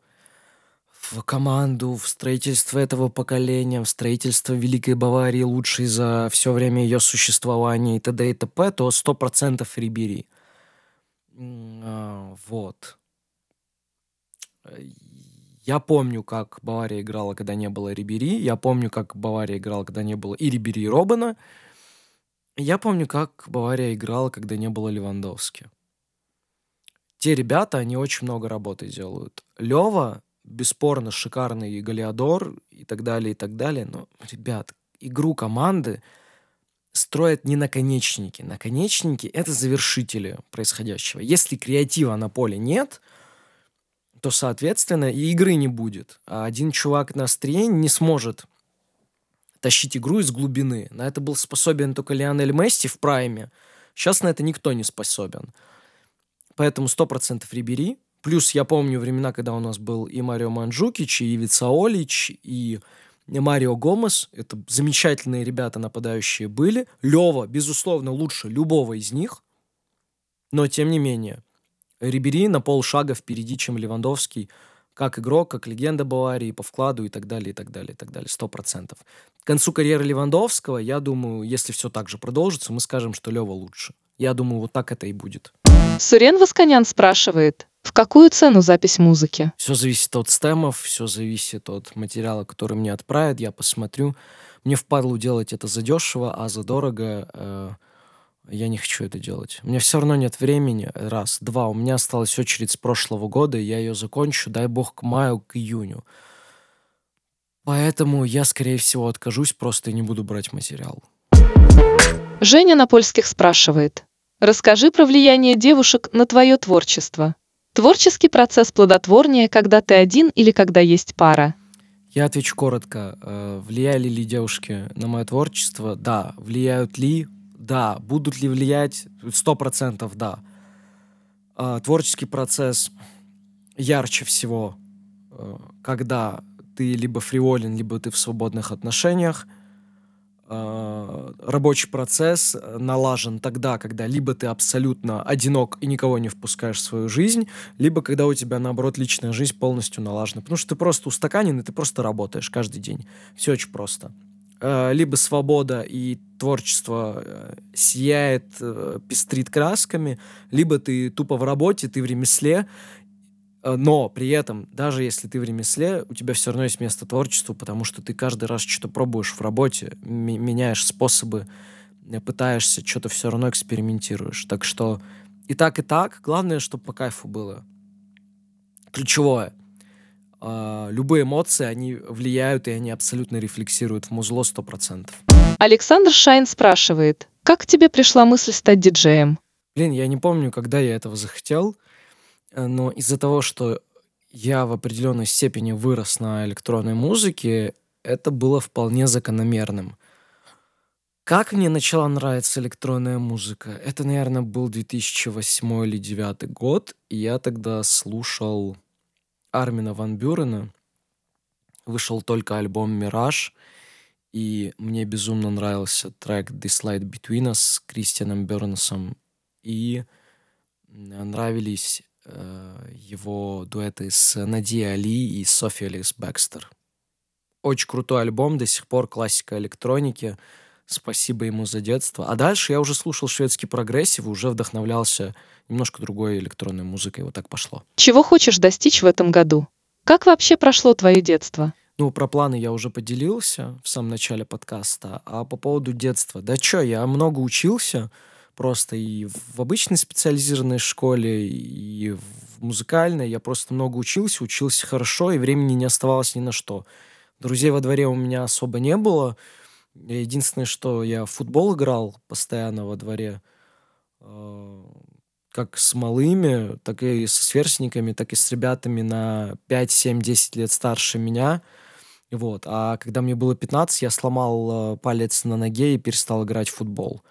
в команду, в строительство этого поколения, в строительство Великой Баварии, лучшей за все время ее существования и т.д. и т.п., то 100% Рибери. А, вот. Я помню, как Бавария играла, когда не было Рибери. Я помню, как Бавария играла, когда не было и Рибери, и Робана. Я помню, как Бавария играла, когда не было Левандовски. Те ребята, они очень много работы делают. Лева, бесспорно, шикарный Галиадор и так далее, и так далее. Но, ребят, игру команды строят не наконечники. Наконечники — это завершители происходящего. Если креатива на поле нет, то, соответственно, и игры не будет. А один чувак на острие не сможет тащить игру из глубины. На это был способен только Лионель Месси в прайме. Сейчас на это никто не способен. Поэтому 100% Рибери. Плюс я помню времена, когда у нас был и Марио Манджукич, и Вицаолич, и Марио Гомес. Это замечательные ребята нападающие были. Лева, безусловно, лучше любого из них. Но, тем не менее, Рибери на полшага впереди, чем Левандовский – как игрок, как легенда Баварии, по вкладу и так далее, и так далее, и так далее, сто процентов. К концу карьеры Левандовского, я думаю, если все так же продолжится, мы скажем, что Лева лучше. Я думаю, вот так это и будет. Сурен Восконян спрашивает, в какую цену запись музыки? Все зависит от стемов, все зависит от материала, который мне отправят, я посмотрю. Мне впадло делать это задешево, а задорого э, я не хочу это делать. У меня все равно нет времени. Раз. Два. У меня осталась очередь с прошлого года, и я ее закончу, дай бог, к маю, к июню. Поэтому я, скорее всего, откажусь, просто не буду брать материал. Женя Напольских спрашивает. Расскажи про влияние девушек на твое творчество. Творческий процесс плодотворнее, когда ты один или когда есть пара? Я отвечу коротко. Э, влияли ли девушки на мое творчество? Да. Влияют ли? Да. Будут ли влиять? Сто процентов да. А, творческий процесс ярче всего, э, когда ты либо фриволен, либо ты в свободных отношениях. А, рабочий процесс налажен тогда, когда либо ты абсолютно одинок и никого не впускаешь в свою жизнь, либо когда у тебя, наоборот, личная жизнь полностью налажена. Потому что ты просто устаканен, и ты просто работаешь каждый день. Все очень просто. А, либо свобода и творчество э, сияет, э, пестрит красками, либо ты тупо в работе, ты в ремесле, Э, но при этом, даже если ты в ремесле, у тебя все равно есть место творчеству, потому что ты каждый раз что-то пробуешь в работе, меняешь способы, э, пытаешься, что-то все равно экспериментируешь. Так что и так, и так. Главное, чтобы по кайфу было. Ключевое. А, любые эмоции, они влияют, и они абсолютно рефлексируют в музло 100%. Александр Шайн спрашивает, как к тебе пришла мысль стать диджеем? Блин, я не помню, когда я этого захотел. Э, но из-за того, что я в определенной степени вырос на электронной музыке, это было вполне закономерным. Как мне начала нравиться электронная музыка? Это, наверное, был 2008 или 2009 год, и я тогда слушал Армина Ван Бюрена. Вышел только альбом «Мираж», и мне безумно нравился трек «This Light Between Us» с Кристианом Бернсом, и нравились Э, его дуэты с Нади Али и Софи Алис Бекстер. Очень крутой альбом, до сих пор классика электроники. Спасибо ему за детство. А дальше я уже слушал шведский progressive и уже вдохновлялся немножко другой электронной музыкой. Вот так пошло. Чего хочешь достичь в этом году? Как вообще прошло твое детство? Ну, про планы я уже поделился в самом начале подкаста. А по поводу детства. Да чё, я много учился просто и в обычной специализированной школе, и в музыкальной. Я просто много учился, учился хорошо, и времени не оставалось ни на что. Друзей во дворе у меня особо не было. Единственное, что я в футбол играл постоянно во дворе, э, как с малыми, так и со сверстниками, так и с ребятами на 5, 7, 10 лет старше меня. Вот. А когда мне было 15, я сломал э, палец на ноге и перестал играть в футбол.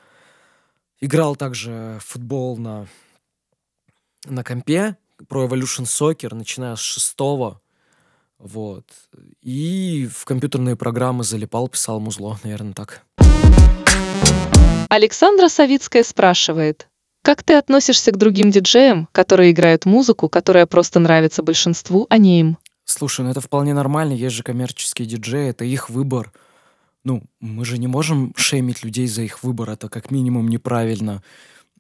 Играл также в футбол на, на компе, про Evolution Soccer, начиная с шестого. Вот. И в компьютерные программы залипал, писал музло, наверное, так. Александра Савицкая спрашивает, как ты относишься к другим диджеям, которые играют музыку, которая просто нравится большинству, а не им? Слушай, ну это вполне нормально, есть же коммерческие диджеи, это их выбор ну, мы же не можем шеймить людей за их выбор, это как минимум неправильно.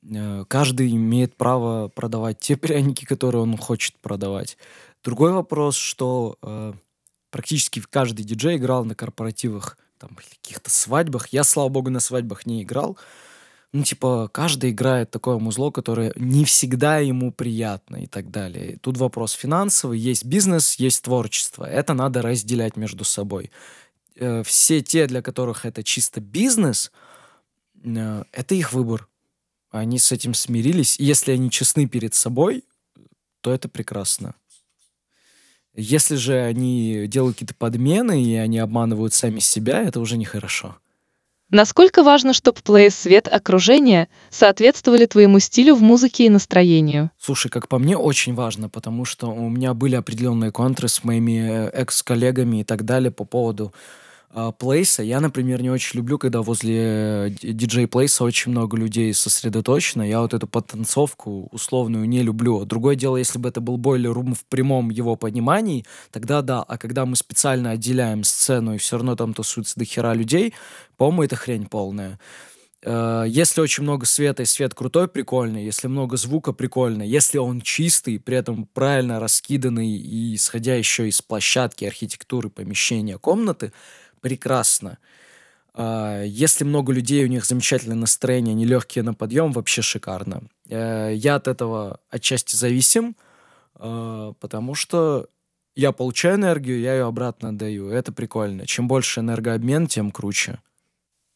Э, каждый имеет право продавать те пряники, которые он хочет продавать. Другой вопрос, что э, практически каждый диджей играл на корпоративах, там, каких-то свадьбах. Я, слава богу, на свадьбах не играл. Ну, типа, каждый играет такое музло, которое не всегда ему приятно и так далее. Тут вопрос финансовый, есть бизнес, есть творчество. Это надо разделять между собой э, все те, для которых это чисто бизнес, э, это их выбор. Они с этим смирились. И если они честны перед собой, то это прекрасно. Если же они делают какие-то подмены и они обманывают сами себя, это уже нехорошо. Насколько важно, чтобы плей свет окружения соответствовали твоему стилю в музыке и настроению? Слушай, как по мне, очень важно, потому что у меня были определенные контры с моими э, экс-коллегами и так далее по поводу плейса. Я, например, не очень люблю, когда возле диджей плейса очень много людей сосредоточено. Я вот эту подтанцовку условную не люблю. Другое дело, если бы это был бойлер рум в прямом его понимании, тогда да. А когда мы специально отделяем сцену и все равно там тусуется до хера людей, по-моему, это хрень полная. А, если очень много света и свет крутой, прикольный. Если много звука, прикольно. Если он чистый, при этом правильно раскиданный и исходя еще из площадки, архитектуры, помещения, комнаты, прекрасно. А, если много людей, у них замечательное настроение, они легкие на подъем, вообще шикарно. Э, я от этого отчасти зависим, а, потому что я получаю энергию, я ее обратно отдаю. Это прикольно. Чем больше энергообмен, тем круче.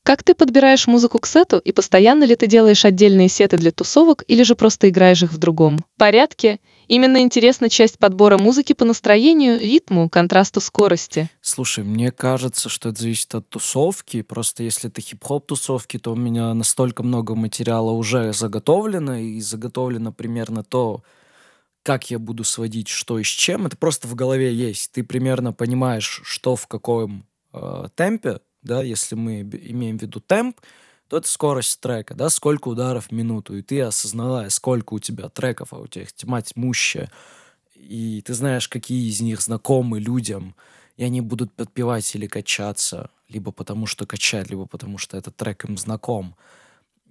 Как ты подбираешь музыку к сету и постоянно ли ты делаешь отдельные сеты для тусовок или же просто играешь их в другом порядке? Именно интересна часть подбора музыки по настроению, ритму, контрасту скорости. Слушай, мне кажется, что это зависит от тусовки. Просто если это хип-хоп тусовки, то у меня настолько много материала уже заготовлено, и заготовлено примерно то, как я буду сводить что и с чем. Это просто в голове есть. Ты примерно понимаешь, что в каком э, темпе да, если мы имеем в виду темп, то это скорость трека, да, сколько ударов в минуту, и ты, осознавая, сколько у тебя треков, а у тебя их тьма тьмущая, и ты знаешь, какие из них знакомы людям, и они будут подпевать или качаться, либо потому что качать, либо потому что этот трек им знаком.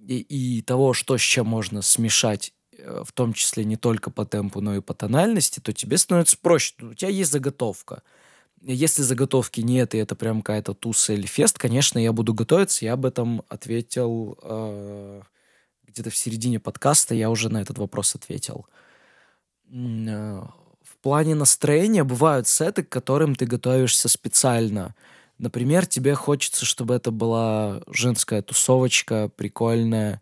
И, и того, что с чем можно смешать, э, в том числе не только по темпу, но и по тональности, то тебе становится проще. У тебя есть заготовка — если заготовки нет, и это прям какая-то туса или фест, конечно, я буду готовиться. Я об этом ответил э, где-то в середине подкаста, я уже на этот вопрос ответил. Э, в плане настроения бывают сеты, к которым ты готовишься специально. Например, тебе хочется, чтобы это была женская тусовочка, прикольная,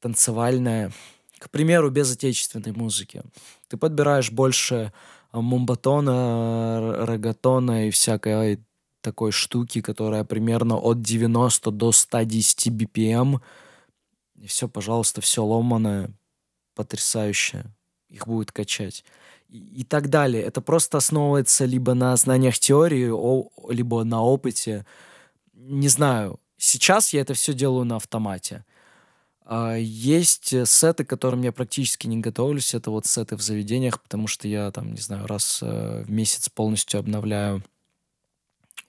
танцевальная. К примеру, без отечественной музыки. Ты подбираешь больше мумбатона, регатона и всякой такой штуки, которая примерно от 90 до 110 BPM. И все, пожалуйста, все ломаное, потрясающе. Их будет качать. И, и так далее. Это просто основывается либо на знаниях теории, о, либо на опыте. Не знаю. Сейчас я это все делаю на автомате. А, есть э, сеты, к которым я практически не готовлюсь. Это вот сеты в заведениях, потому что я там, не знаю, раз э, в месяц полностью обновляю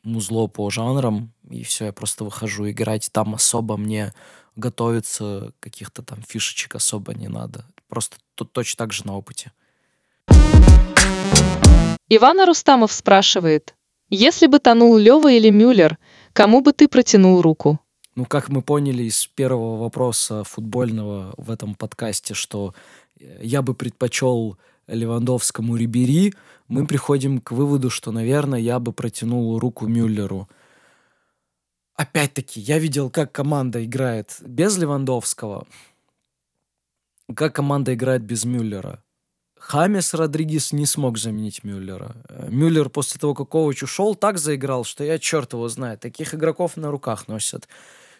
музло по жанрам, и все, я просто выхожу играть. Там особо мне готовиться, каких-то там фишечек особо не надо. Просто тут точно так же на опыте. Ивана Рустамов спрашивает, если бы тонул Лева или Мюллер, кому бы ты протянул руку? Ну, как мы поняли из первого вопроса футбольного в этом подкасте, что э, я бы предпочел Левандовскому Рибери, мы приходим к выводу, что, наверное, я бы протянул руку Мюллеру. Опять-таки, я видел, как команда играет без Левандовского, как команда играет без Мюллера. Хамес Родригес не смог заменить Мюллера. Э, Мюллер после того, как Ковач ушел, так заиграл, что я черт его знает. Таких игроков на руках носят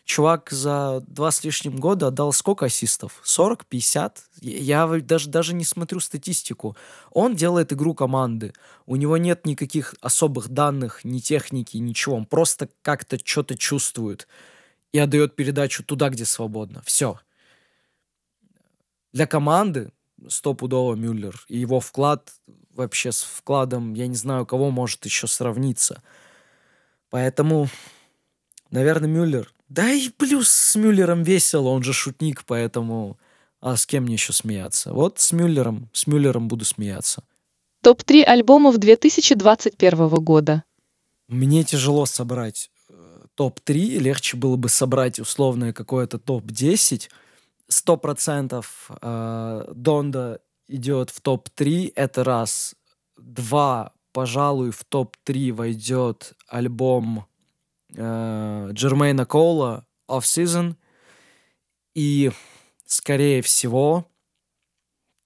чувак за два с лишним года отдал сколько ассистов? 40, 50? Я даже, даже не смотрю статистику. Он делает игру команды. У него нет никаких особых данных, ни техники, ничего. Он просто как-то что-то чувствует и отдает передачу туда, где свободно. Все. Для команды стопудово Мюллер. И его вклад вообще с вкладом, я не знаю, кого может еще сравниться. Поэтому, наверное, Мюллер. Да и плюс с Мюллером весело, он же шутник, поэтому... А с кем мне еще смеяться? Вот с Мюллером, с Мюллером буду смеяться. Топ-3 альбомов 2021 года. Мне тяжело собрать э, топ-3, легче было бы собрать условное какое-то топ-10. Сто процентов э, Донда идет в топ-3, это раз. Два, пожалуй, в топ-3 войдет альбом э, Джермейна Коула Off Season. И, скорее всего,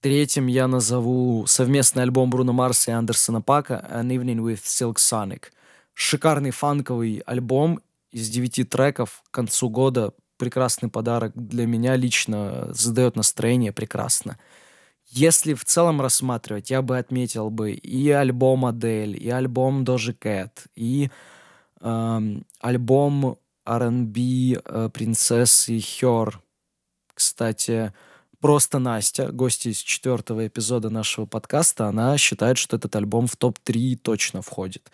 третьим я назову совместный альбом Бруно Марса и Андерсона Пака An Evening with Silk Sonic. Шикарный фанковый альбом из девяти треков к концу года. Прекрасный подарок для меня лично, задает настроение прекрасно. Если в целом рассматривать, я бы отметил бы и альбом Адель, и альбом Дожи Кэт, и альбом R&B э, принцессы Хёр. Кстати, просто Настя, гостья из четвертого эпизода нашего подкаста, она считает, что этот альбом в топ-3 точно входит.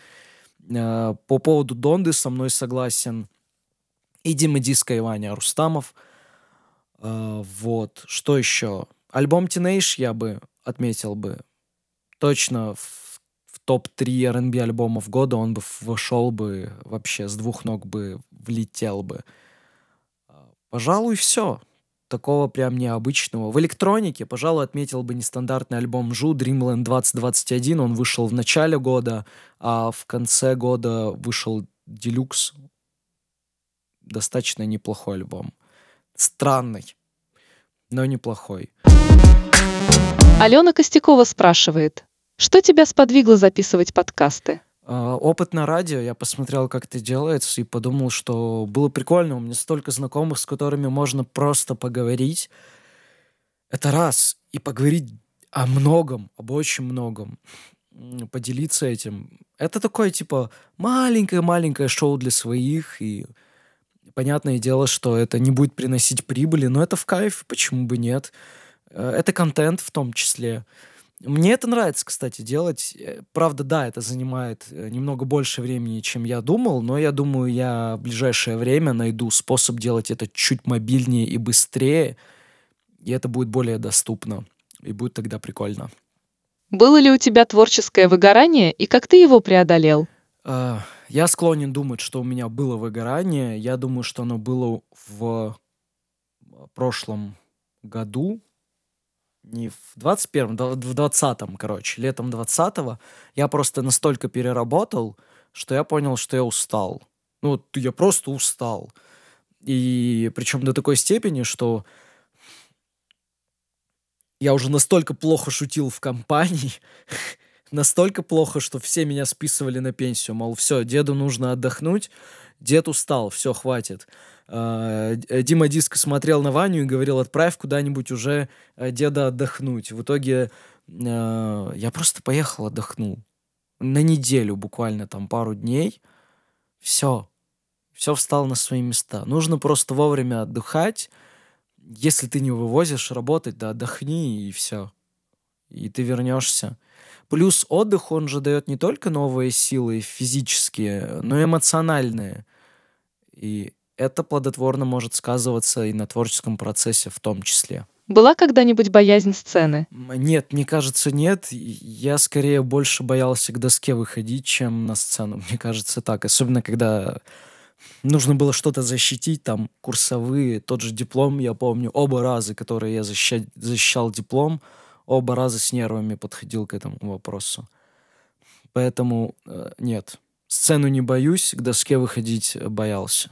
Э, по поводу Донды со мной согласен и Дима Диско, и Ваня Рустамов. Э, вот. Что еще? Альбом Teenage я бы отметил бы точно в топ-3 R&B альбомов года, он бы вошел бы вообще с двух ног бы влетел бы. А, пожалуй, все. Такого прям необычного. В электронике, пожалуй, отметил бы нестандартный альбом Жу Dreamland 2021. Он вышел в начале года, а в конце года вышел Deluxe достаточно неплохой альбом. Странный, но неплохой. Алена Костякова спрашивает, что тебя сподвигло записывать подкасты? А, опыт на радио, я посмотрел, как это делается, и подумал, что было прикольно. У меня столько знакомых, с которыми можно просто поговорить. Это раз. И поговорить о многом, об очень многом. Поделиться этим. Это такое, типа, маленькое-маленькое шоу для своих. И понятное дело, что это не будет приносить прибыли, но это в кайф, почему бы нет. Э, это контент в том числе. Мне это нравится, кстати, делать. Э, правда, да, это занимает э, немного больше времени, чем я думал, но я думаю, я в ближайшее время найду способ делать это чуть мобильнее и быстрее, и это будет более доступно, и будет тогда прикольно. Было ли у тебя творческое выгорание, и как ты его преодолел? Uh, я склонен думать, что у меня было выгорание. Я думаю, что оно было в прошлом году, не в 21-м, в 20-м, короче, летом 20-го, я просто настолько переработал, что я понял, что я устал. Ну, вот я просто устал. И причем до такой степени, что я уже настолько плохо шутил в компании, настолько плохо, что все меня списывали на пенсию. Мол, все, деду нужно отдохнуть, дед устал, все, хватит. А, Дима Диско смотрел на Ваню и говорил, отправь куда-нибудь уже э, деда отдохнуть. В итоге а, я просто поехал, отдохнул. На неделю буквально, там пару дней. Все. Все встало на свои места. Нужно просто вовремя отдыхать. Если ты не вывозишь работать, да отдохни и все. И ты вернешься. Плюс отдых, он же дает не только новые силы физические, но и эмоциональные. И это плодотворно может сказываться и на творческом процессе в том числе. Была когда-нибудь боязнь сцены? Нет, мне кажется, нет. Я скорее больше боялся к доске выходить, чем на сцену. Мне кажется так. Особенно, когда нужно было что-то защитить, там, курсовые, тот же диплом, я помню, оба раза, которые я защищал, защищал диплом, оба раза с нервами подходил к этому вопросу. Поэтому э, нет, сцену не боюсь, к доске выходить боялся.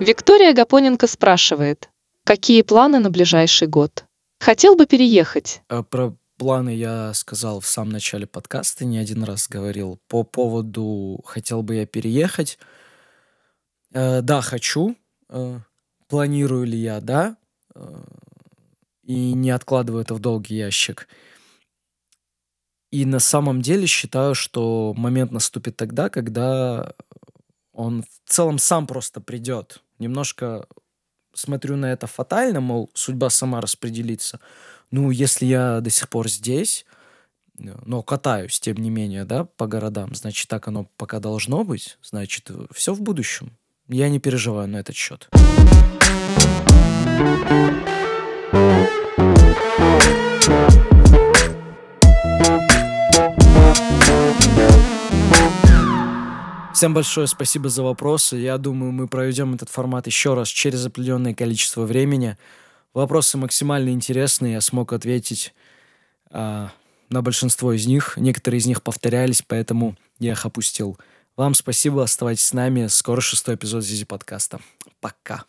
Виктория Гапоненко спрашивает, какие планы на ближайший год? Хотел бы переехать? А про планы я сказал в самом начале подкаста, не один раз говорил. По поводу «хотел бы я переехать», э, да, хочу. Э, планирую ли я, да. Э, и не откладываю это в долгий ящик. И на самом деле считаю, что момент наступит тогда, когда он в целом сам просто придет. Немножко смотрю на это фатально, мол, судьба сама распределится. Ну, если я до сих пор здесь, но катаюсь, тем не менее, да, по городам, значит, так оно пока должно быть, значит, все в будущем. Я не переживаю на этот счет. Всем большое спасибо за вопросы. Я думаю, мы проведем этот формат еще раз через определенное количество времени. Вопросы максимально интересные, я смог ответить а, на большинство из них. Некоторые из них повторялись, поэтому я их опустил. Вам спасибо, оставайтесь с нами. Скоро шестой эпизод Зизи подкаста. Пока.